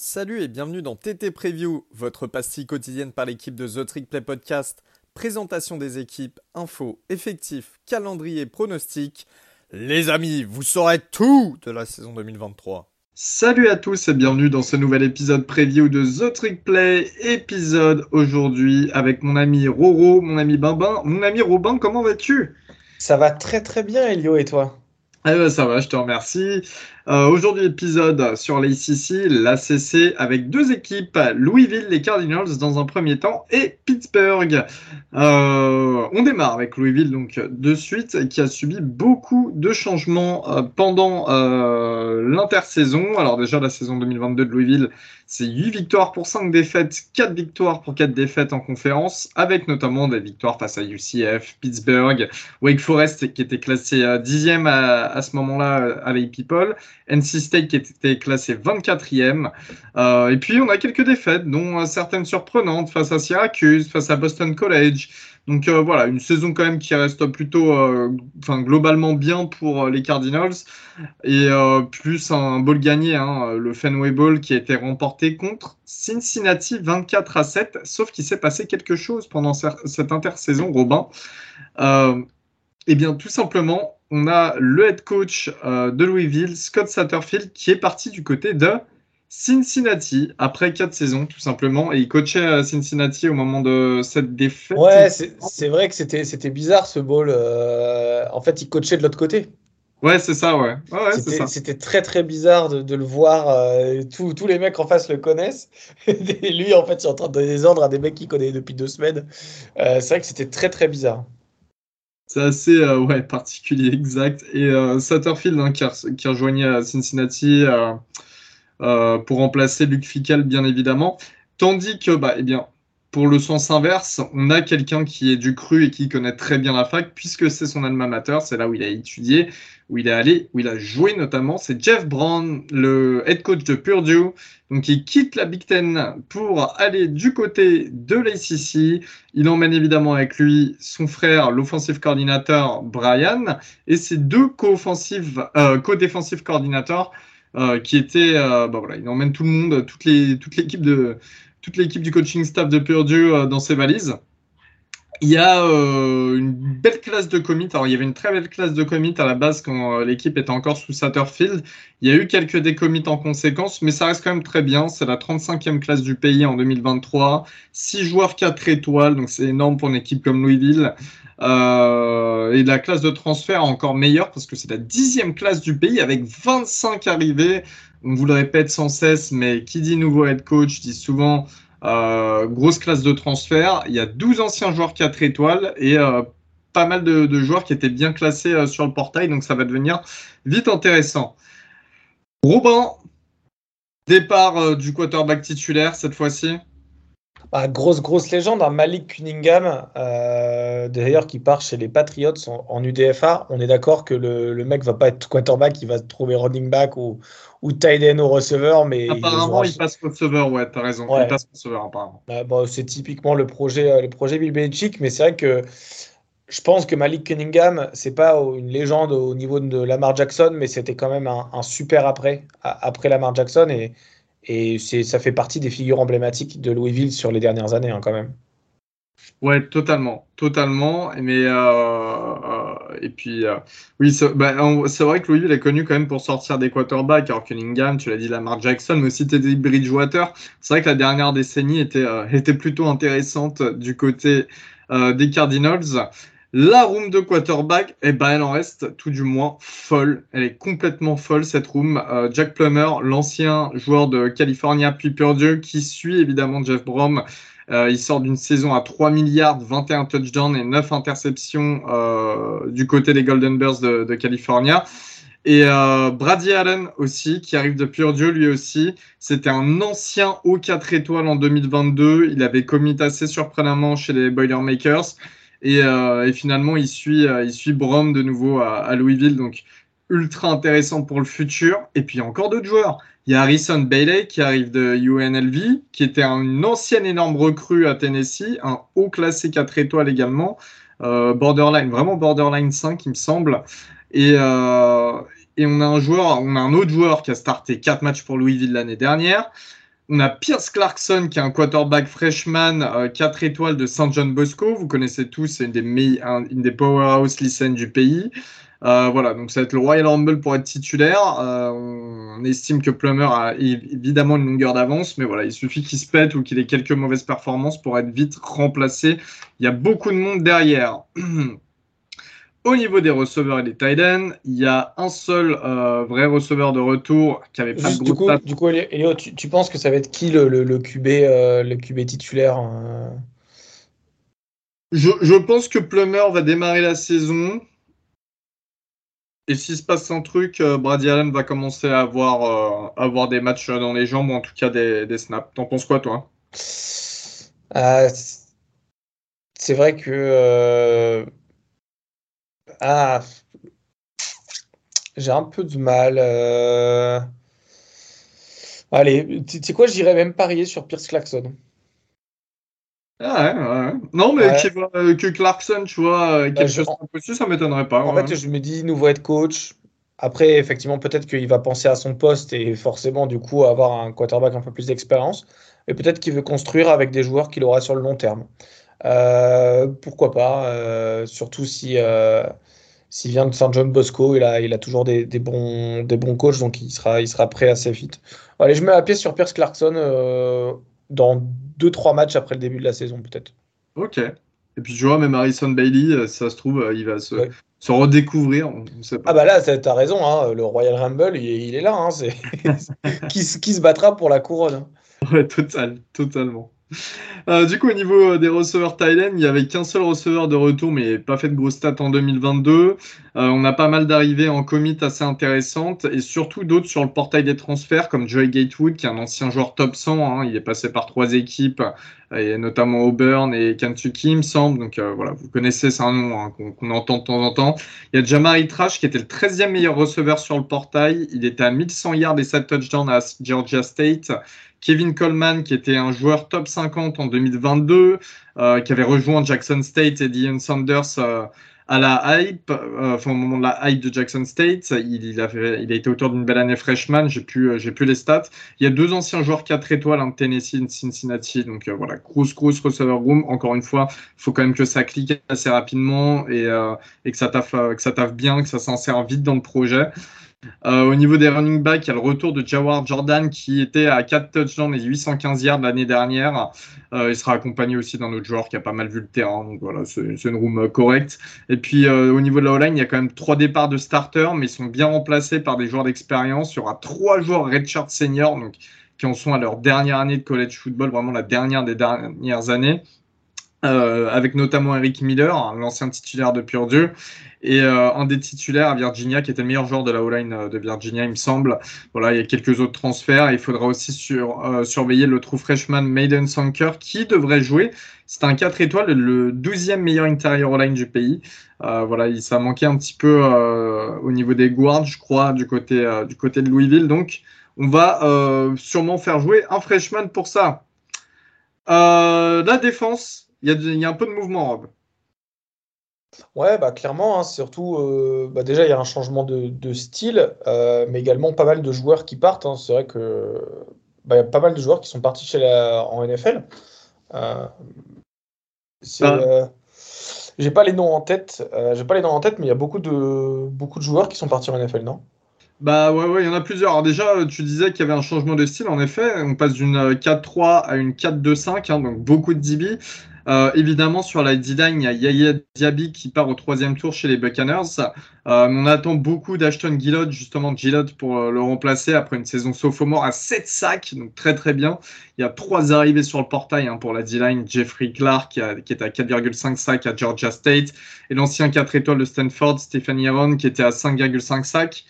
Salut et bienvenue dans TT Preview, votre pastille quotidienne par l'équipe de The Trick Play Podcast. Présentation des équipes, infos, effectifs, calendrier, pronostics. Les amis, vous saurez tout de la saison 2023. Salut à tous et bienvenue dans ce nouvel épisode preview de The Trick Play. Épisode aujourd'hui avec mon ami Roro, mon ami Bimbin. Mon ami Robin, comment vas-tu? Ça va très très bien Elio et toi? Eh ben, ça va, je te remercie. Euh, aujourd'hui, épisode sur l'ACC, l'ACC, avec deux équipes, Louisville, les Cardinals dans un premier temps, et Pittsburgh. Euh, on démarre avec Louisville donc de suite, qui a subi beaucoup de changements euh, pendant l'intersaison. Alors déjà, la saison 2022 de Louisville, c'est 8 victoires pour 5 défaites, 4 victoires pour 4 défaites en conférence, avec notamment des victoires face à UCF, Pittsburgh, Wake Forest qui était classé 10e à, à ce moment-là à l'AP People, NC State qui était classé 24e. Euh, et puis on a quelques défaites, dont certaines surprenantes face à Syracuse, face à Boston College. Donc euh, voilà, une saison quand même qui reste plutôt, euh, globalement bien pour euh, les Cardinals et plus un ball gagné, hein, le Fenway Bowl qui a été remporté contre Cincinnati 24 à 7. Sauf qu'il s'est passé quelque chose pendant cette intersaison, Robin. eh bien, tout simplement, on a le head coach de Louisville, Scott Satterfield, qui est parti du côté de Cincinnati après quatre saisons tout simplement et il coachait à Cincinnati au moment de cette défaite. Ouais, c'est vrai que c'était bizarre ce ball. Euh, en fait, il coachait de l'autre côté. Ouais, c'est ça, ouais. c'était très très bizarre de, le voir. Euh, tous les mecs en face le connaissent. et lui, en fait, il est en train de donner des ordres à des mecs qu'il connaît depuis deux semaines. Euh, c'est vrai que c'était très très bizarre. C'est assez ouais, particulier, exact. Et Satterfield, hein, qui, a, qui rejoignait Cincinnati euh, pour remplacer Luc Fical, bien évidemment. Tandis que, bah, eh bien, pour le sens inverse, on a quelqu'un qui est du cru et qui connaît très bien la fac, puisque c'est son alma mater, c'est là où il a étudié, où il est allé, où il a joué notamment. C'est Jeff Brown, le head coach de Purdue. Donc il quitte la Big Ten pour aller du côté de l'ACC. Il emmène évidemment avec lui son frère, l'offensive coordinateur Brian, et ses deux co-offensive, euh, co-défensive coordinateurs euh, qui était, euh, bah voilà, il emmène tout le monde, toute l'équipe toute l'équipe du coaching staff de Purdue euh, dans ses valises. Il y a une belle classe de commit. Alors, il y avait une très belle classe de commit à la base quand l'équipe était encore sous Satterfield. Il y a eu quelques décommits en conséquence, mais ça reste quand même très bien. C'est la 35e classe du pays en 2023. 6 joueurs 4 étoiles, donc c'est énorme pour une équipe comme Louisville. Euh, et la classe de transfert encore meilleure parce que c'est la dixième classe du pays avec 25 arrivées. On vous le répète sans cesse, mais qui dit nouveau head coach dit souvent euh, grosse classe de transfert. Il y a 12 anciens joueurs 4 étoiles et euh, pas mal de, joueurs qui étaient bien classés sur le portail, donc ça va devenir vite intéressant. Robin, départ du quarterback titulaire cette fois-ci. Bah, grosse, grosse légende, hein. Malik Cunningham, euh, d'ailleurs, qui part chez les Patriots en, UDFA. On est d'accord que le, le, mec va pas être quarterback, il va trouver running back ou, ou tight end au receveur. Mais apparemment, il, passe receveur, ouais, t'as raison. Il passe receveur, apparemment. Bah, bah, c'est typiquement le projet, euh, le projet Bill Belichick, mais c'est vrai que je pense que Malik Cunningham, c'est pas une légende au niveau de Lamar Jackson, mais c'était quand même un, un super après, après Lamar Jackson. Et et ça fait partie des figures emblématiques de Louisville sur les dernières années, hein, quand même. Ouais, totalement, totalement. Mais euh, euh, et puis euh, oui, bah, c'est vrai que Louisville est connu quand même pour sortir des quarterbacks. Alors Cunningham, tu l'as dit, Lamar Jackson, mais aussi Teddy Bridgewater. C'est vrai que la dernière décennie était était plutôt intéressante du côté des Cardinals. La room de quarterback, eh ben, elle en reste tout du moins folle. Elle est complètement folle, cette room. Euh, Jack Plummer, l'ancien joueur de California puis Purdue, qui suit évidemment Jeff Brom. Euh, il sort d'une saison à 3 milliards, 21 touchdowns et 9 interceptions euh, du côté des Golden Bears de, California. Et Brady Allen aussi, qui arrive de Purdue lui aussi. C'était un ancien haut 4 étoiles en 2022. Il avait commis assez surprenamment chez les Boilermakers. Euh, et, finalement, il suit, euh, il suit Brom de nouveau à, Louisville. Donc, ultra intéressant pour le futur. Et puis, encore d'autres joueurs. Il y a Harrison Bailey qui arrive de UNLV, qui était une ancienne énorme recrue à Tennessee, un haut classé 4 étoiles également, euh, borderline, vraiment borderline 5, il me semble. Et, on a un joueur, on a un autre joueur qui a starté 4 matchs pour Louisville l'année dernière. On a Pierce Clarkson, qui est un quarterback freshman, 4 étoiles de St. John Bosco. Vous connaissez tous, c'est une des, des powerhouse lycéennes du pays. Euh, voilà, donc ça va être le Royal Rumble pour être titulaire. Euh, on estime que Plummer a évidemment une longueur d'avance, mais voilà, il suffit qu'il se pète ou qu'il ait quelques mauvaises performances pour être vite remplacé. Il y a beaucoup de monde derrière. Au niveau des receveurs et des tight ends, il y a un seul euh, vrai receveur de retour qui avait pas de du coup, du coup, Elio, tu, penses que ça va être qui le, le, QB, le QB titulaire je, je, pense que Plummer va démarrer la saison. Et s'il se passe un truc, euh, Brady Allen va commencer à avoir, euh, avoir des matchs dans les jambes, ou en tout cas des, des snaps. T'en penses quoi, toi? Euh, C'est vrai que. Ah. J'ai un peu de mal. Allez, tu sais quoi, j'irais même parier sur Pierce Clarkson. Ah ouais, ouais. Non, mais euh, que Clarkson, tu vois, euh, quelque chose je... ça m'étonnerait pas. En fait, je me dis, nouveau head coach. Après, effectivement, peut-être qu'il va penser à son poste et forcément, du coup, avoir un quarterback un peu plus d'expérience. Et peut-être qu'il veut construire avec des joueurs qu'il aura sur le long terme. Euh, pourquoi pas Surtout si s'il vient de Saint John Bosco, il a, il a toujours des, des, bons, des bons coachs, donc il sera, il sera prêt assez vite. Allez, je mets la pièce sur Pierce Clarkson dans deux, trois matchs après le début de la saison, peut-être. Ok. Et puis, tu vois, même Harrison Bailey, euh, ça se trouve, euh, il va se, se redécouvrir. On, sait pas. Ah, bah là, t'as raison, hein, le Royal Rumble, il, est là. Hein, qui, qui, se battra pour la couronne hein. Ouais, total, totalement. Euh, du coup, au niveau euh, des receveurs Thailand, il n'y avait qu'un seul receveur de retour, mais pas fait de grosses stats en 2022. Euh, on a pas mal d'arrivées en commit assez intéressantes et surtout d'autres sur le portail des transferts, comme Joey Gatewood, qui est un ancien joueur top 100. Hein. il est passé par trois équipes, et notamment Auburn et Kentucky, il me semble. Donc voilà, vous connaissez, c'est un nom hein, qu'on entend de temps en temps. Il y a Jamari Trash, qui était le 13e meilleur receveur sur le portail. Il était à 1100 yards et 7 touchdowns à Georgia State. Kevin Coleman, qui était un joueur top 50 en 2022, euh, qui avait rejoint Jackson State et Dion Sanders euh, à la hype, euh, enfin au moment de la hype de Jackson State. Il, a, été auteur d'une belle année freshman, j'ai plus, les stats. Il y a deux anciens joueurs 4 étoiles, un de Tennessee et de Cincinnati. Donc voilà, grosse, grosse receiver room. Encore une fois, il faut quand même que ça clique assez rapidement et, que, ça taffe, que ça taffe bien, que ça s'insère vite dans le projet. Euh, au niveau des running backs, il y a le retour de Jawar Jordan qui était à 4 touchdowns et 815 yards l'année dernière. Euh, il sera accompagné aussi d'un autre joueur qui a pas mal vu le terrain. Donc voilà, c'est une room euh, correcte. Et puis au niveau de la O-line, il y a quand même trois départs de starters, mais ils sont bien remplacés par des joueurs d'expérience. Il y aura trois joueurs redshirt senior, donc qui en sont à leur dernière année de college football, vraiment la dernière des dernières années. avec notamment Eric Miller, l'ancien titulaire de Purdue, et euh, un des titulaires à Virginia qui était le meilleur joueur de la O-line euh, de Virginia, il me semble. Voilà, il y a quelques autres transferts. Il faudra aussi sur, euh, surveiller le true freshman Maiden Sanker qui devrait jouer. C'est un 4 étoiles, le 12e meilleur intérieur O-line du pays. voilà, il, ça manquait un petit peu au niveau des guards, je crois, du côté, du côté de Louisville. Donc, on va sûrement faire jouer un freshman pour ça. la défense, il y, y, a un peu de mouvement, Rob. Ouais, bah clairement, hein, surtout, euh, bah déjà, il y a un changement de, style, euh, mais également pas mal de joueurs qui partent. Hein. C'est vrai que bah, y a pas mal de joueurs qui sont partis chez la, en NFL. Euh, ah. j'ai pas les noms en tête, j'ai pas les noms en tête, mais il y a beaucoup de, beaucoup de joueurs qui sont partis en NFL, non? Bah ouais, ouais, il y en a plusieurs. Alors déjà, tu disais qu'il y avait un changement de style, en effet. On passe d'une 4-3 à une 4-2-5, hein, donc beaucoup de DB. Euh, évidemment, sur la D-line, il y a Yaya Diaby qui part au troisième tour chez les Buccaneers. Euh, on attend beaucoup d'Ashton Gillot, justement Gillot pour euh, le remplacer après une saison sophomore à 7 sacs, donc très très bien. Il y a trois arrivées sur le portail hein, pour la D-line. Jeffrey Clark qui, est à 4,5 sacs à Georgia State et l'ancien 4 étoiles de Stanford, Stephen Yaron qui était à 5,5 sacs.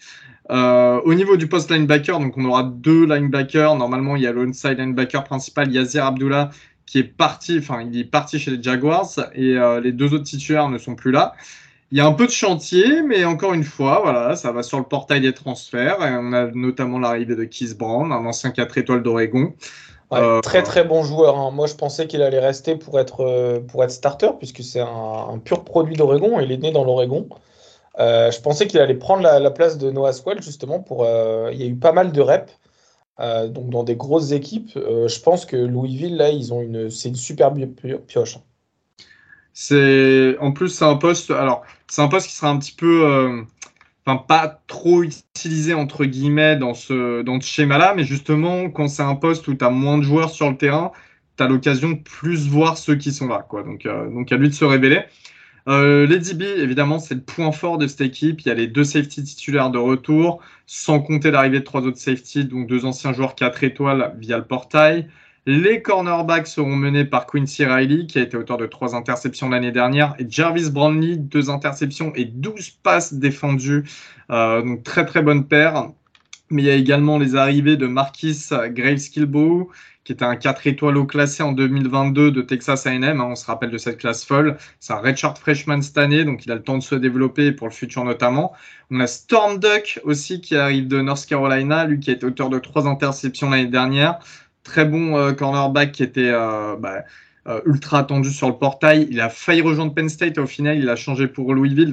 au niveau du post linebacker, donc on aura deux linebackers. Normalement, il y a l'onside linebacker principal, Yazir Abdullah, qui est parti, enfin, il est parti chez les Jaguars et euh, les deux autres titulaires ne sont plus là. Il y a un peu de chantier, mais encore une fois, voilà, ça va sur le portail des transferts. Et on a notamment l'arrivée de Keith Brown, un ancien 4 étoiles d'Oregon. Euh, très très bon joueur. Hein. Moi, je pensais qu'il allait rester pour être, euh, pour être starter, puisque c'est un, pur produit d'Oregon. Il est né dans l'Oregon. je pensais qu'il allait prendre la, place de Noah Swell, justement. Pour, il y a eu pas mal de reps. Donc dans des grosses équipes, je pense que Louisville, là, ils ont une, c'est une super pioche. C'est en plus c'est un poste. Alors c'est un poste qui sera un petit peu, enfin pas trop utilisé entre guillemets dans ce dans ce schéma-là, mais justement quand c'est un poste où tu as moins de joueurs sur le terrain, tu as l'occasion de plus voir ceux qui sont là, quoi. Donc donc à lui de se révéler. Euh, les DB, évidemment, c'est le point fort de cette équipe. Il y a les deux safety titulaires de retour, sans compter l'arrivée de trois autres safety, donc deux anciens joueurs 4 étoiles via le portail. Les cornerbacks seront menés par Quincy Riley, qui a été auteur de trois interceptions l'année dernière, et Jarvis Brownlee, deux interceptions et 12 passes défendues. Euh, donc très très bonne paire. Mais il y a également les arrivées de Marquis Graves-Kilbow, qui était un 4 étoiles au classé en 2022 de Texas A&M. Hein, on se rappelle de cette classe folle. C'est un redshirt freshman cette année, donc il a le temps de se développer pour le futur notamment. On a Storm Duck aussi qui arrive de North Carolina, lui qui est auteur de trois interceptions l'année dernière. Très bon euh, cornerback qui était euh, bah, euh, ultra attendu sur le portail. Il a failli rejoindre Penn State au final il a changé pour Louisville,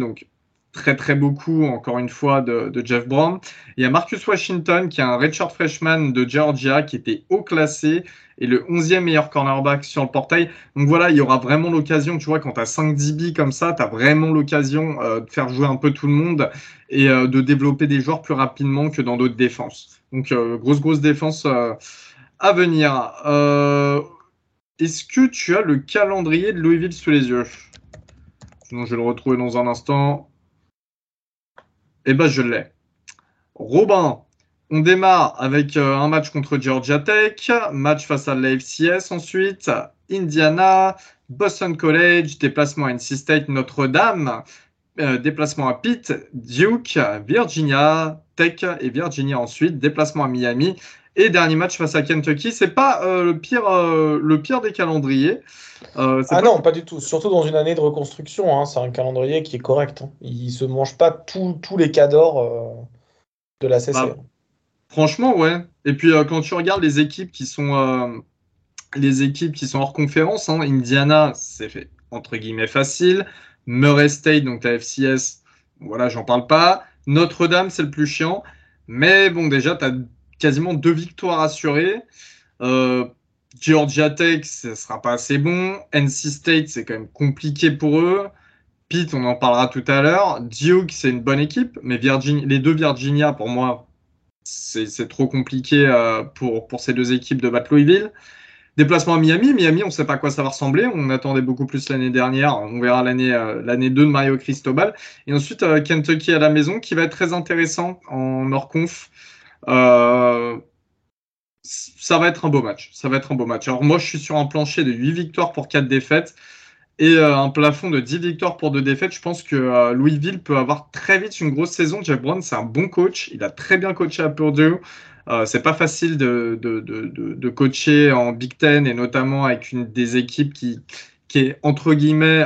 très très beaucoup, encore une fois, de, Jeff Brown. Il y a Marcus Washington, qui est un redshirt freshman de Georgia, qui était haut classé et le 11e meilleur cornerback sur le portail. Donc voilà, il y aura vraiment l'occasion, tu vois, quand tu as 5 DB comme ça, tu as vraiment l'occasion euh, de faire jouer un peu tout le monde et euh, de développer des joueurs plus rapidement que dans d'autres défenses. Donc euh, grosse, grosse défense à venir. Est-ce que tu as le calendrier de Louisville sous les yeux? Sinon, je vais le retrouver dans un instant. Eh ben, je l'ai. Robin, on démarre avec euh, un match contre Georgia Tech, match face à l'AFCS ensuite, Indiana, Boston College, déplacement à NC State, Notre-Dame, euh, déplacement à Pitt, Duke, Virginia, Tech et Virginia ensuite, déplacement à Miami et dernier match face à Kentucky. C'est pas euh, le pire, le pire des calendriers. Euh, ah non, pas du tout. Surtout dans une année de reconstruction. Hein. C'est un calendrier qui est correct. Hein. Il se mange pas tous les cadors euh, de la CC. Bah, franchement, ouais. Et puis euh, quand tu regardes les équipes qui sont les équipes qui sont hors conférence, hein, Indiana, c'est fait entre guillemets facile. Murray State, donc la FCS, voilà, j'en parle pas. Notre-Dame, c'est le plus chiant. Mais bon, déjà, tu as quasiment deux victoires assurées. Georgia Tech, ce sera pas assez bon. NC State, c'est quand même compliqué pour eux. Pitt, on en parlera tout à l'heure. Duke, c'est une bonne équipe, mais les deux Virginia, pour moi, c'est trop compliqué euh, pour, pour ces deux équipes de battre. Déplacement à Miami. Miami, on ne sait pas à quoi ça va ressembler. On attendait beaucoup plus l'année dernière. On verra l'année euh, l'année 2 de Mario Cristobal. Et ensuite, euh, Kentucky à la maison, qui va être très intéressant en hors-conf. Euh, ça va être un beau match. Ça va être un beau match. Alors moi, je suis sur un plancher de 8 victoires pour 4 défaites et euh, un plafond de 10 victoires pour 2 défaites. Je pense que euh, Louisville peut avoir très vite une grosse saison. Jeff Brown, c'est un bon coach. Il a très bien coaché à Purdue. Euh, c'est pas facile de, de, de, coacher en Big Ten et notamment avec une des équipes qui, qui est entre guillemets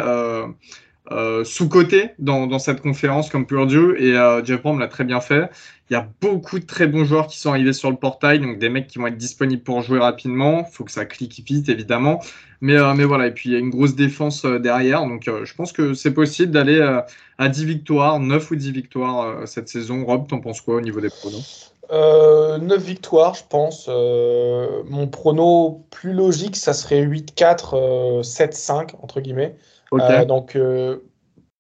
euh, euh, sous-côté dans, cette conférence comme Purdue et Jeff Brown l'a très bien fait. Il y a beaucoup de très bons joueurs qui sont arrivés sur le portail, donc des mecs qui vont être disponibles pour jouer rapidement. Il faut que ça clique vite, évidemment. Mais, euh, mais voilà, et puis il y a une grosse défense euh, derrière. Donc euh, je pense que c'est possible d'aller à 10 victoires, 9 ou 10 victoires cette saison. Rob, t'en penses quoi au niveau des pronos? 9 victoires, je pense. mon prono plus logique, ça serait 8-4, 7-5, entre guillemets. Donc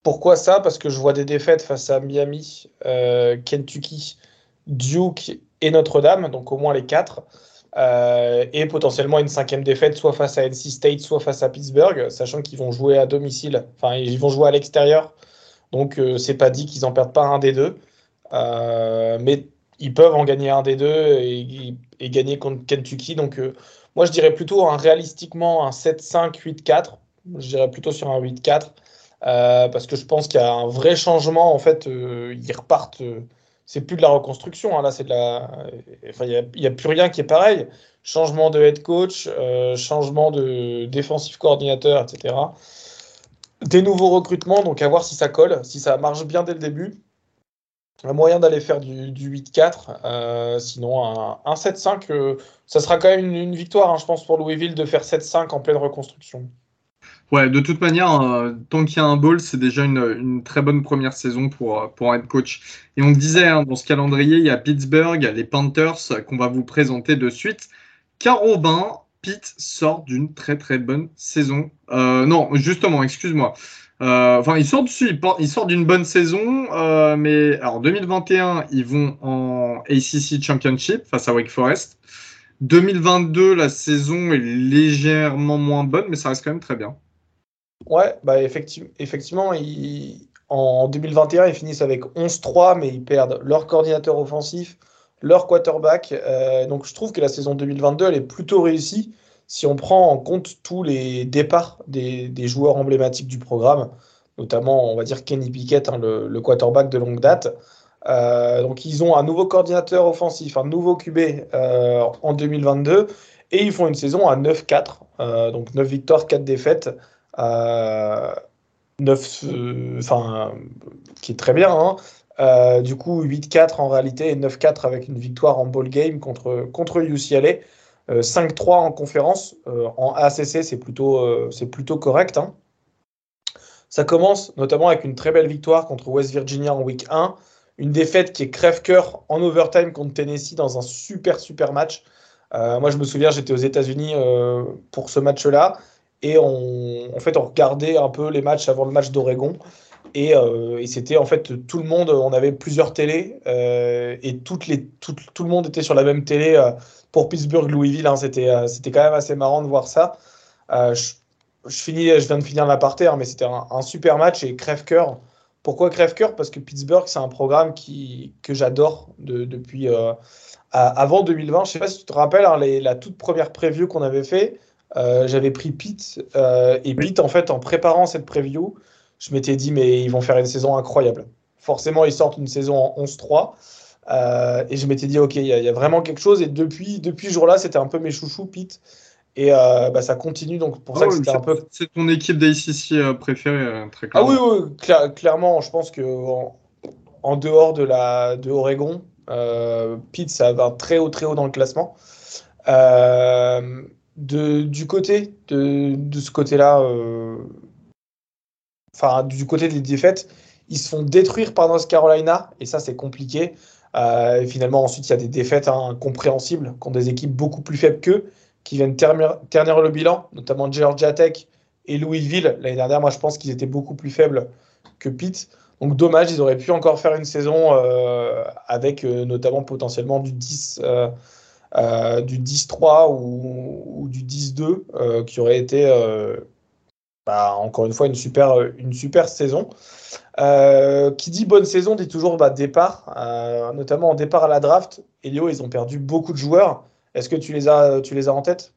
pourquoi ça? Parce que je vois des défaites face à Miami, euh, Kentucky, Duke et Notre-Dame, donc au moins les quatre. Euh, et potentiellement une cinquième défaite, soit face à NC State, soit face à Pittsburgh, sachant qu'ils vont jouer à domicile, enfin ils vont jouer à l'extérieur. Donc euh, c'est pas dit qu'ils en perdent pas un des deux. mais ils peuvent en gagner un des deux et, et gagner contre Kentucky. Donc moi je dirais plutôt un, réalistiquement un 7-5, 8-4. Je dirais plutôt sur un 8-4. Euh, parce que je pense qu'il y a un vrai changement. En fait, euh, ils repartent. Euh, c'est plus de la reconstruction. Hein, là, c'est de la. Enfin, il n'y a, plus rien qui est pareil. Changement de head coach, changement de défensif coordinateur, etc. Des nouveaux recrutements, donc à voir si ça colle, si ça marche bien dès le début. Un moyen d'aller faire du, 8-4. sinon, un, 7-5, ça sera quand même une, victoire, hein, je pense, pour Louisville de faire 7-5 en pleine reconstruction. Ouais, de toute manière, euh, tant qu'il y a un ball, c'est déjà une, très bonne première saison pour, euh, pour un head coach. Et on disait, hein, dans ce calendrier, il y a Pittsburgh, les Panthers qu'on va vous présenter de suite. Car Robin, Pitt sort d'une très très bonne saison. Euh, non, justement, excuse-moi. enfin, il sort dessus, il, sort d'une bonne saison, mais alors 2021, ils vont en ACC Championship face à Wake Forest. 2022, la saison est légèrement moins bonne, mais ça reste quand même très bien. Ouais, bah effectivement, effectivement en 2021, ils finissent avec 11-3, mais ils perdent leur coordinateur offensif, leur quarterback. Euh, donc je trouve que la saison 2022, elle est plutôt réussie si on prend en compte tous les départs des, joueurs emblématiques du programme, notamment, on va dire, Kenny Pickett, hein, le, quarterback de longue date. Euh, donc ils ont un nouveau coordinateur offensif, un nouveau QB euh, en 2022, et ils font une saison à 9-4, donc 9 victoires, 4 défaites. 9, euh, enfin, qui est très bien. Hein. Euh, du coup, 8-4 en réalité et 9-4 avec une victoire en ball game contre, contre UCLA. 5-3 euh, en conférence. en ACC, c'est plutôt, c'est plutôt correct. Hein. Ça commence notamment avec une très belle victoire contre West Virginia en week 1. Une défaite qui est crève-cœur en overtime contre Tennessee dans un super, super match. moi, je me souviens, j'étais aux États-Unis pour ce match-là. Et on, en fait, on regardait un peu les matchs avant le match d'Oregon. Et, euh, c'était en fait tout le monde, on avait plusieurs télés euh, et toutes les, tout, tout, le monde était sur la même télé euh, pour Pittsburgh-Louisville. Hein, c'était, c'était quand même assez marrant de voir ça. Je, finis, je viens de finir l'aparté, mais c'était un, super match et crève-cœur. Pourquoi crève-cœur Parce que Pittsburgh, c'est un programme qui, que j'adore de, depuis avant 2020. Je sais pas si tu te rappelles, hein, la toute première preview qu'on avait fait. Euh, j'avais pris Pete euh, et Pete en fait en préparant cette preview, je m'étais dit mais ils vont faire une saison incroyable. Forcément ils sortent une saison en 11-3 euh, et je m'étais dit ok il y, a vraiment quelque chose et depuis depuis ce jour-là c'était un peu mes chouchous Pete et bah, ça continue donc pour ça que c'était un peu. C'est ton équipe d'ACC préférée très clairement. Ah oui oui clairement je pense que en, dehors de la de Oregon Pete ça va très haut très haut dans le classement. Euh, du côté de, de ce côté-là, euh, enfin du côté des défaites, ils se font détruire par North Carolina et ça c'est compliqué. Euh, finalement ensuite il y a des défaites hein, incompréhensibles contre des équipes beaucoup plus faibles qu'eux qui viennent ternir, le bilan, notamment Georgia Tech et Louisville. L'année dernière, moi je pense qu'ils étaient beaucoup plus faibles que Pitt. Donc dommage, ils auraient pu encore faire une saison euh, avec notamment potentiellement du 10, euh, du 10-3 ou, du 10-2 euh, qui aurait été euh, bah, encore une fois une super, une super saison. qui dit bonne saison dit toujours bah, départ, notamment en départ à la draft. Elio, ils ont perdu beaucoup de joueurs. Est-ce que tu les as, tu les as en tête?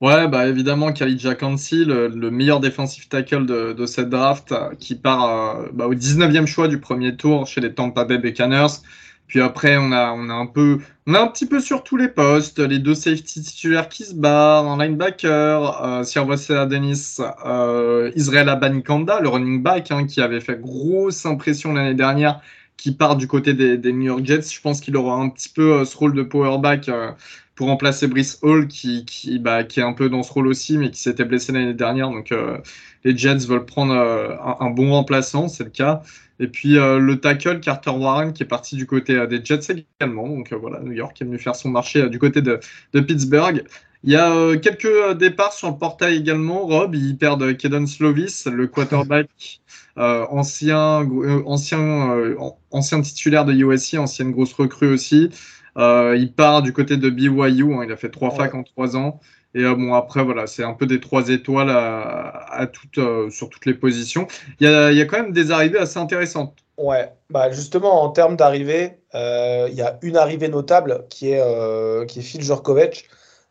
Ouais, bah évidemment, Khalid Kansi, le, le, meilleur défensif tackle de, cette draft, qui part bah, au 19e choix du premier tour chez les Tampa Bay Buccaneers. Puis après, on a, on a un peu, on a un petit peu sur tous les postes, les deux safety titulaires qui se barrent, un linebacker, euh, Sirvosea Dennis, euh, Abanikanda, le running back, hein, qui avait fait grosse impression l'année dernière, qui part du côté des, des, New York Jets. Je pense qu'il aura un petit peu euh, ce rôle de power back euh, pour remplacer Brice Hall, qui, qui, bah, qui est un peu dans ce rôle aussi, mais qui s'était blessé l'année dernière. Donc euh, les Jets veulent prendre un, bon remplaçant, c'est le cas. Et puis euh, le tackle Carter Warren qui est parti du côté euh, des Jets également. Donc euh, voilà, New York est venu faire son marché du côté de, de, Pittsburgh. Il y a quelques départs sur le portail également. Rob, ils perdent Kedon Slovis, le quarterback ancien, ancien, ancien titulaire de USC, ancienne grosse recrue aussi. il part du côté de BYU. Hein, il a fait trois facs en trois ans. Et euh, bon, après, voilà, c'est un peu des trois étoiles à, euh, sur toutes les positions. Il y, a, il y, a, quand même des arrivées assez intéressantes. Ouais, bah justement, en termes d'arrivées, euh, il y a une arrivée notable qui est, qui est Phil Jurkovic,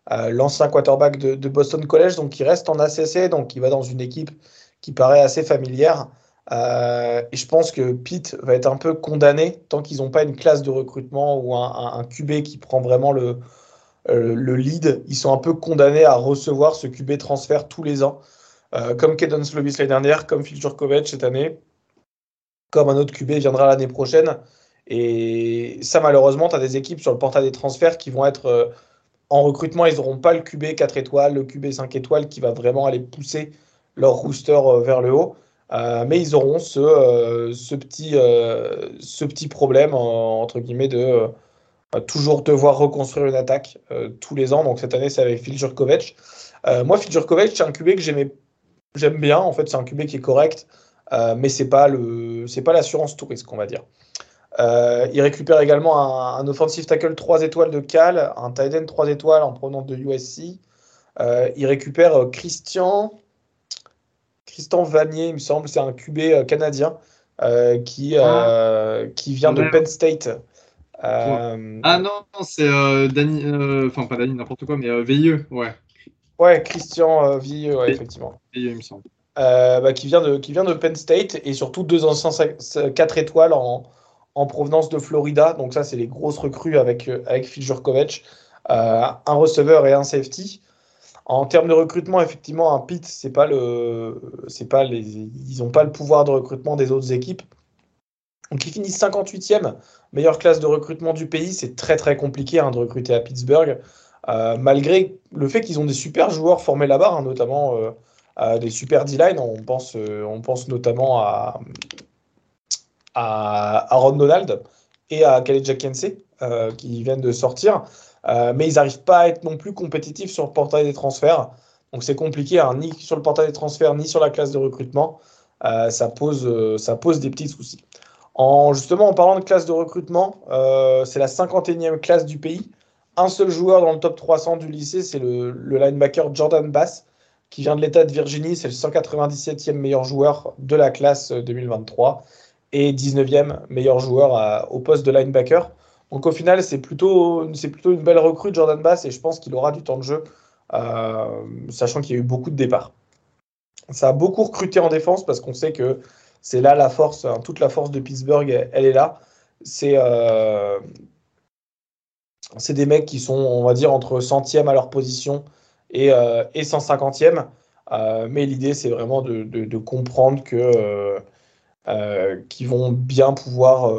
l'ancien quarterback de, Boston College, donc qui reste en ACC, donc qui va dans une équipe qui paraît assez familière. et je pense que Pete va être un peu condamné tant qu'ils n'ont pas une classe de recrutement ou un QB qui prend vraiment le, euh, le lead, ils sont un peu condamnés à recevoir ce QB transfert tous les ans, euh, comme Kedon Slovis l'année dernière, comme Phil Jurkovic cette année, comme un autre QB viendra l'année prochaine. Et ça, malheureusement, tu as des équipes sur le portail des transferts qui vont être euh, en recrutement, ils n'auront pas le QB 4 étoiles, le QB 5 étoiles qui va vraiment aller pousser leur rooster vers le haut. mais ils auront ce, petit problème, entre guillemets, de toujours devoir reconstruire une attaque tous les ans. Donc cette année, c'est avec Phil Jurkovic. moi, Phil Jurkovic, c'est un QB que j'aime bien. En fait, c'est un QB qui est correct, mais c'est pas le, c'est pas l'assurance touriste, qu'on va dire. Euh, il récupère également un, offensive tackle 3 étoiles de Cal, un tight end 3 étoiles en provenance de USC. Euh, il récupère euh, Christian, Christian Vanier, il me semble, c'est un QB canadien qui, ah. qui vient de Penn State. Ah non, c'est Danny, enfin pas Danny, n'importe quoi, mais Veilleux, ouais. Ouais, Christian Veilleux, ouais, effectivement. Veilleux, il me semble. Bah, qui, vient de, qui vient de Penn State et surtout deux anciens 4 étoiles en, en provenance de Florida. Donc ça, c'est les grosses recrues avec, euh, avec Phil Jurkovic. Euh, un receveur et un safety. En termes de recrutement, effectivement, un pit, c'est pas le, c'est pas les, ils n'ont pas le pouvoir de recrutement des autres équipes. Donc ils finissent 58e, meilleure classe de recrutement du pays. C'est très très compliqué hein, de recruter à Pittsburgh, euh, malgré le fait qu'ils ont des super joueurs formés là-bas, hein, notamment des super D-line. On pense, on pense notamment à, à Donald et à Khaled euh, qui viennent de sortir. Euh, mais ils n'arrivent pas à être non plus compétitifs sur le portail des transferts. Donc c'est compliqué, hein, ni sur le portail des transferts, ni sur la classe de recrutement. Euh, ça, pose, ça pose des petits soucis. En, justement, en parlant de classe de recrutement, c'est la 51e classe du pays. Un seul joueur dans le top 300 du lycée, c'est le, linebacker Jordan Bass, qui vient de l'État de Virginie. C'est le 197e meilleur joueur de la classe 2023 et 19e meilleur joueur au poste de linebacker. Donc au final, c'est plutôt, plutôt une belle recrue Jordan Bass et je pense qu'il aura du temps de jeu, euh, sachant qu'il y a eu beaucoup de départs. Ça a beaucoup recruté en défense parce qu'on sait que c'est là la force, hein, toute la force de Pittsburgh, elle, est là. C'est euh, des mecs qui sont, on va dire, entre centième à leur position et, euh, et 150e. Euh, mais l'idée, c'est vraiment de, de, comprendre que euh, qui vont bien pouvoir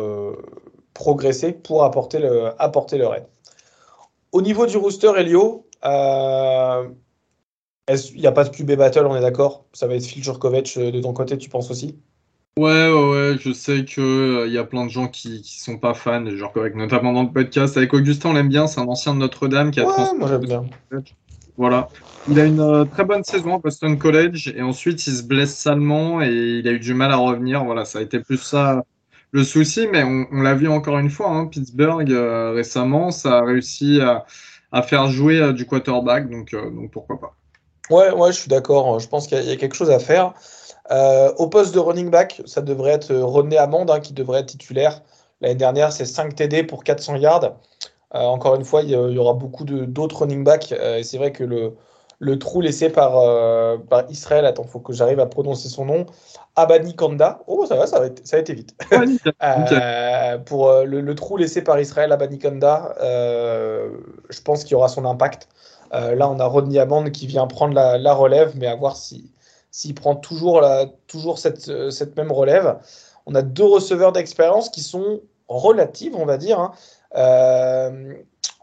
progresser pour apporter, le, apporter leur aide. Au niveau du rooster, Elio, il n'y a pas de QB battle, on est d'accord? Ça va être Phil Jurkovic de ton côté, tu penses aussi? Ouais, ouais, ouais, je sais qu'il il y a plein de gens qui ne sont pas fans de Jurkovic, notamment dans le podcast. Avec Augustin, on l'aime bien, c'est un ancien de Notre-Dame qui a ouais, moi j'aime bien. Voilà. Il a une euh, très bonne saison à Boston College et ensuite il se blesse salement et il a eu du mal à revenir. Voilà, ça a été plus ça le souci, mais on, l'a vu encore une fois, hein, Pittsburgh euh, récemment, ça a réussi à, faire jouer euh, du quarterback, donc, donc pourquoi pas. Ouais, ouais, je suis d'accord. Je pense qu'il y, a quelque chose à faire. Au poste de running back, ça devrait être René Amand hein, qui devrait être titulaire. L'année dernière, c'est 5 TD pour 400 yards. Euh, encore une fois, il y, aura beaucoup d'autres running backs. Euh, et c'est vrai que le, le trou laissé par, euh, par Israël, attends, il faut que j'arrive à prononcer son nom, Abani Kanda. Oh, ça va, ça, va ça a été vite. pour le, le, trou laissé par Israël, Abani Kanda, je pense qu'il y aura son impact. là, on a Rodney Amand qui vient prendre la, la relève, mais à voir s'il si, prend toujours, la, toujours cette, cette même relève. On a deux receveurs d'expérience qui sont relatives, on va dire. Hein. Euh,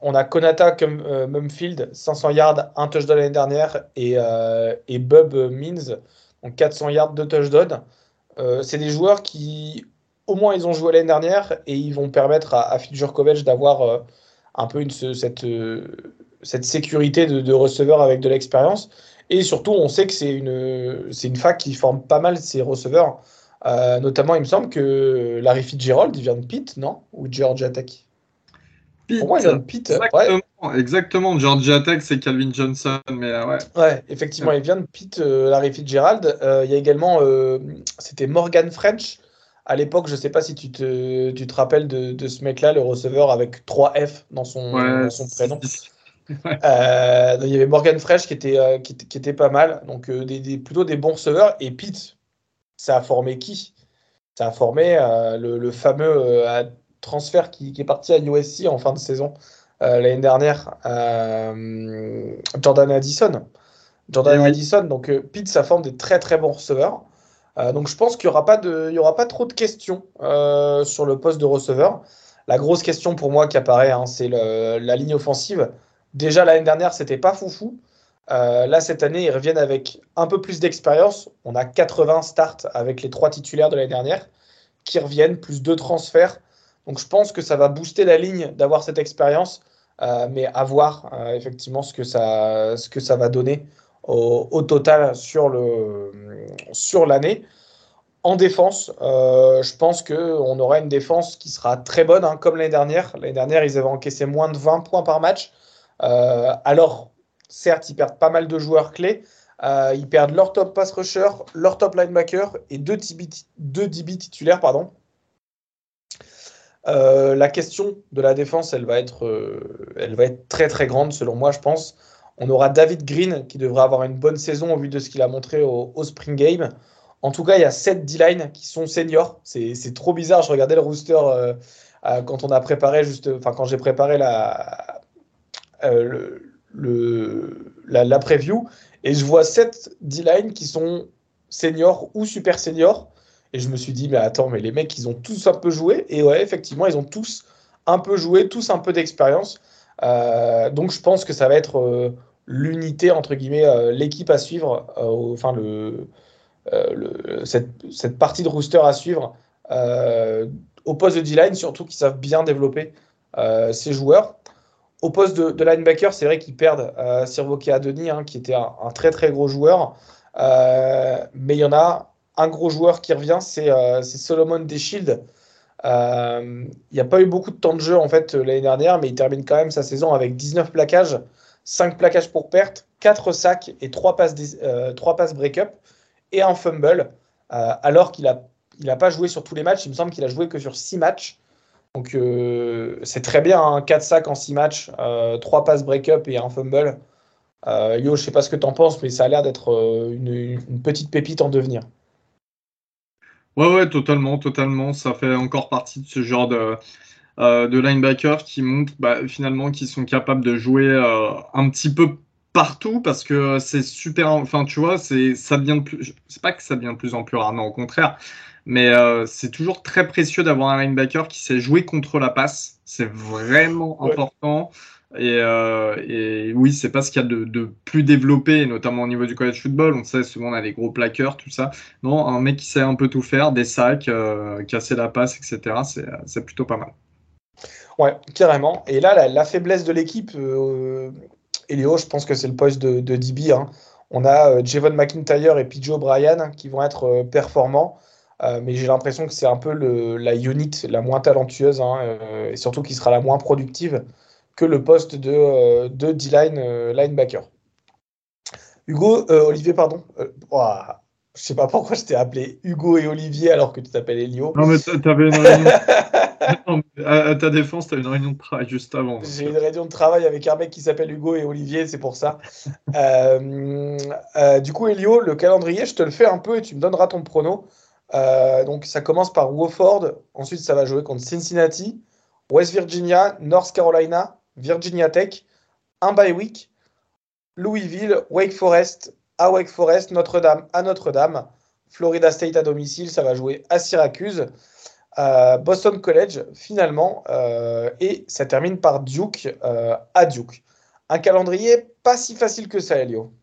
on a Konata comme euh, Mumfield, 500 yards, un touchdown l'année dernière, et, euh, et Bub Means, donc 400 yards, deux touchdowns. c'est des joueurs qui, au moins, ils ont joué l'année dernière et ils vont permettre à, à Phil d'avoir un peu une, cette, cette sécurité de, de receveur avec de l'expérience. Et surtout, on sait que c'est une, une fac qui forme pas mal ses receveurs. notamment, il me semble que Larry Fitzgerald, il vient de Pitt, non? Ou Georgia Tech? Pour moi, il vient de Pitt. Exactement, exactement. Georgia Tech, c'est Calvin Johnson. Mais euh, ouais. ouais, effectivement, il vient de Pitt, euh, Larry Fitzgerald. Euh, il y a également, c'était Morgan French. À l'époque, je ne sais pas si tu te, tu te rappelles de, de ce mec-là, le receveur avec 3 F dans son, son prénom. il y avait Morgan French qui était, qui, qui, était pas mal. Donc, des, des, plutôt des bons receveurs. Et Pitt, ça a formé qui? Ça a formé le, le, fameux transfert qui, est parti à USC en fin de saison euh, l'année dernière, euh, Jordan Addison. Jordan Addison, donc euh, Pete, ça forme des très très bons receveurs. donc je pense qu'il n'y aura, pas de, aura pas trop de questions sur le poste de receveur. La grosse question pour moi qui apparaît, hein, c'est la ligne offensive. Déjà l'année dernière, c'était pas foufou. là, cette année, ils reviennent avec un peu plus d'expérience. On a 80 starts avec les trois titulaires de l'année dernière qui reviennent, plus deux transferts. Donc je pense que ça va booster la ligne d'avoir cette expérience, mais à voir effectivement ce que, ça, va donner au, total sur l'année. En défense, euh, je pense qu'on aura une défense qui sera très bonne, hein, comme l'année dernière. L'année dernière, ils avaient encaissé moins de 20 points par match. Euh, alors, certes, ils perdent pas mal de joueurs clés. Euh, ils perdent leur top pass rusher, leur top linebacker et deux DB, titulaires. Pardon. la question de la défense, elle va, être, elle va être très très grande selon moi, je pense. On aura David Green qui devrait avoir une bonne saison au vu de ce qu'il a montré au, Spring Game. En tout cas, il y a 7 D-line qui sont seniors. C'est trop bizarre. Je regardais le rooster euh, euh, quand on préparé juste, quand j'ai préparé la, euh, la, preview et je vois 7 D-line qui sont seniors ou super seniors. Et je me suis dit, mais attends, mais les mecs, ils ont tous un peu joué. Et ouais, effectivement, ils ont tous un peu joué, tous un peu d'expérience. donc je pense que ça va être l'unité, entre guillemets, l'équipe à suivre, enfin le euh, cette, partie de rooster à suivre euh, au poste de D-line, surtout qu'ils savent bien développer euh, ces joueurs. Au poste de, linebacker, c'est vrai qu'ils perdent euh, Sirvoki Adoni, hein, qui était un, très très gros joueur. mais il y en a un gros joueur qui revient, c'est Solomon Deshield. Il n'y a pas eu beaucoup de temps de jeu en fait l'année dernière, mais il termine quand même sa saison avec 19 plaquages, 5 plaquages pour perte, 4 sacs et 3 passes, 3 passes break-up et un fumble, euh, alors qu'il n'a pas joué sur tous les matchs. Il me semble qu'il a joué que sur 6 matchs. Donc euh, c'est très bien, hein, 4 sacs en 6 matchs, 3 euh, passes break-up et un fumble. yo, je sais pas ce que tu en penses, mais ça a l'air d'être une, petite pépite en devenir. Ouais, ouais, totalement, totalement. Ça fait encore partie de ce genre de, de linebackers qui montrent bah, finalement qu'ils sont capables de jouer un petit peu partout parce que c'est super. Enfin, tu vois, c'est ça plus. C'est pas que ça devient de plus en plus rare, non, au contraire. Mais euh, c'est toujours très précieux d'avoir un linebacker qui sait jouer contre la passe. C'est vraiment important. Et, euh, et, oui, c'est pas ce qu'il y a de, de, plus développé, notamment au niveau du college football. On sait souvent on a des gros plaqueurs, tout ça. Non, un mec qui sait un peu tout faire, des sacs, euh, casser la passe, etc. C'est plutôt pas mal. Ouais, carrément. Et là, la, la faiblesse de l'équipe, euh, Elio, je pense que c'est le poste de, DB. Hein. On a Javon McIntyre et PJ O'Brien qui vont être performants, mais j'ai l'impression que c'est un peu la unit la moins talentueuse hein, et surtout qui sera la moins productive que le poste de, de D-line linebacker. Hugo, Olivier, pardon. Oh, je sais pas pourquoi je t'ai appelé Hugo et Olivier alors que tu t'appelles Elio. Non, mais t'avais une réunion. à, ta défense, tu as une réunion de travail juste avant. J'ai une réunion de travail avec un mec qui s'appelle Hugo et Olivier, c'est pour ça. Euh, euh, du coup, Elio, le calendrier, je te le fais un peu et tu me donneras ton prono. Euh, donc, ça commence par Wofford. Ensuite, ça va jouer contre Cincinnati, West Virginia, North Carolina, Virginia Tech, un bye week, Louisville, Wake Forest, à Wake Forest, Notre-Dame à Notre-Dame, Florida State à domicile, ça va jouer à Syracuse, euh, Boston College finalement, euh, et ça termine par Duke à Duke. Un calendrier pas si facile que ça, Elio.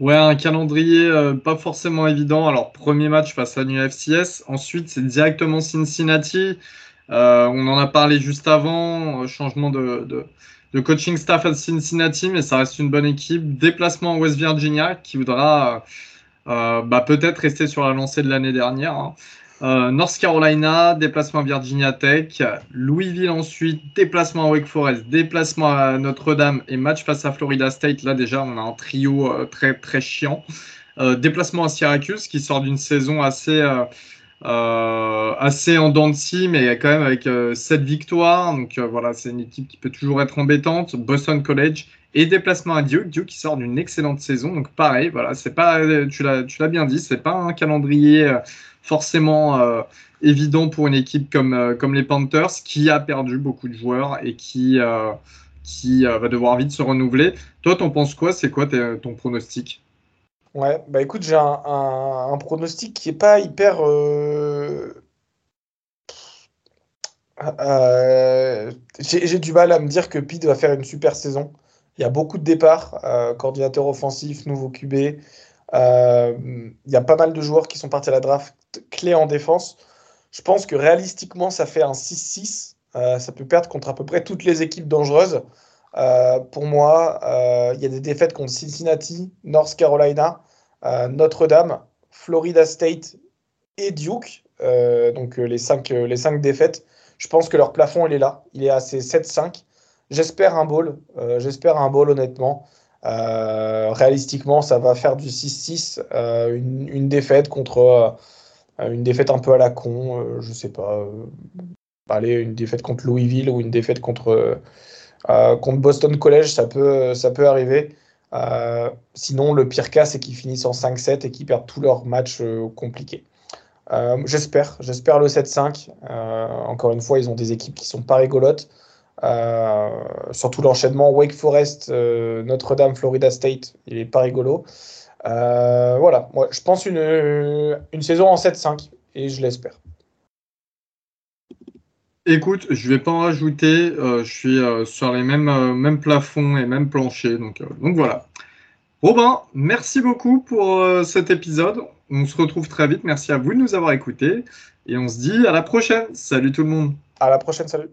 Ouais, un calendrier pas forcément évident. Alors, premier match face à l'UFCS. Ensuite, c'est directement Cincinnati. on en a parlé juste avant. Changement de, coaching staff à Cincinnati, mais ça reste une bonne équipe. Déplacement en West Virginia qui voudra euh, bah, peut-être rester sur la lancée de l'année dernière. Hein. Euh, North Carolina, déplacement à Virginia Tech, Louisville ensuite, déplacement à Wake Forest, déplacement à Notre-Dame et match face à Florida State. Là déjà, on a un trio euh, très très chiant. déplacement à Syracuse qui sort d'une saison assez euh, assez en dents de scie, mais quand même avec euh, 7 victoires. Donc euh, voilà, c'est une équipe qui peut toujours être embêtante. Boston College et déplacement à Duke. Duke qui sort d'une excellente saison. Donc pareil, voilà, c'est pas, tu l'as, bien dit, c'est pas un calendrier euh, forcément évident pour une équipe comme, les Panthers qui a perdu beaucoup de joueurs et qui, qui va devoir vite se renouveler. Toi, t'en penses quoi? C'est quoi ton pronostic? Ouais, bah écoute, j'ai un, pronostic qui est pas hyper. Euh, euh, j'ai du mal à me dire que Pete va faire une super saison. Il y a beaucoup de départs, coordinateur offensif, nouveau QB. il y a pas mal de joueurs qui sont partis à la draft clé en défense. Je pense que réalistiquement, ça fait un 6-6. ça peut perdre contre à peu près toutes les équipes dangereuses. pour moi, il y a des défaites contre Cincinnati, North Carolina, Notre-Dame, Florida State et Duke. donc les cinq, les cinq défaites je pense que leur plafond, il est là. Il est à ces 7-5. J'espère un. Euh, j'espère un ball, honnêtement. Euh, réalistiquement, ça va faire du 6-6. Euh, une, défaite contre. une défaite un peu à la con. je sais pas. allez, une défaite contre Louisville ou une défaite contre, contre Boston College, ça peut, ça peut arriver. Sinon, le pire cas, c'est qu'ils finissent en 5-7 et qu'ils perdent tous leurs matchs compliqués. Euh, j'espère, j'espère le 7-5. Euh, encore une fois, ils ont des équipes qui sont pas rigolotes. Euh, surtout l'enchaînement Wake Forest, Notre-Dame, Florida State, il est pas rigolo. voilà, moi je pense une, une saison en 7-5 et je l'espère. Écoute, je vais pas en rajouter. je suis sur les mêmes, mêmes plafonds et mêmes planchers. Donc voilà. Robin, merci beaucoup pour cet épisode. On se retrouve très vite. Merci à vous de nous avoir écoutés. Et on se dit à la prochaine. Salut tout le monde. À la prochaine. Salut.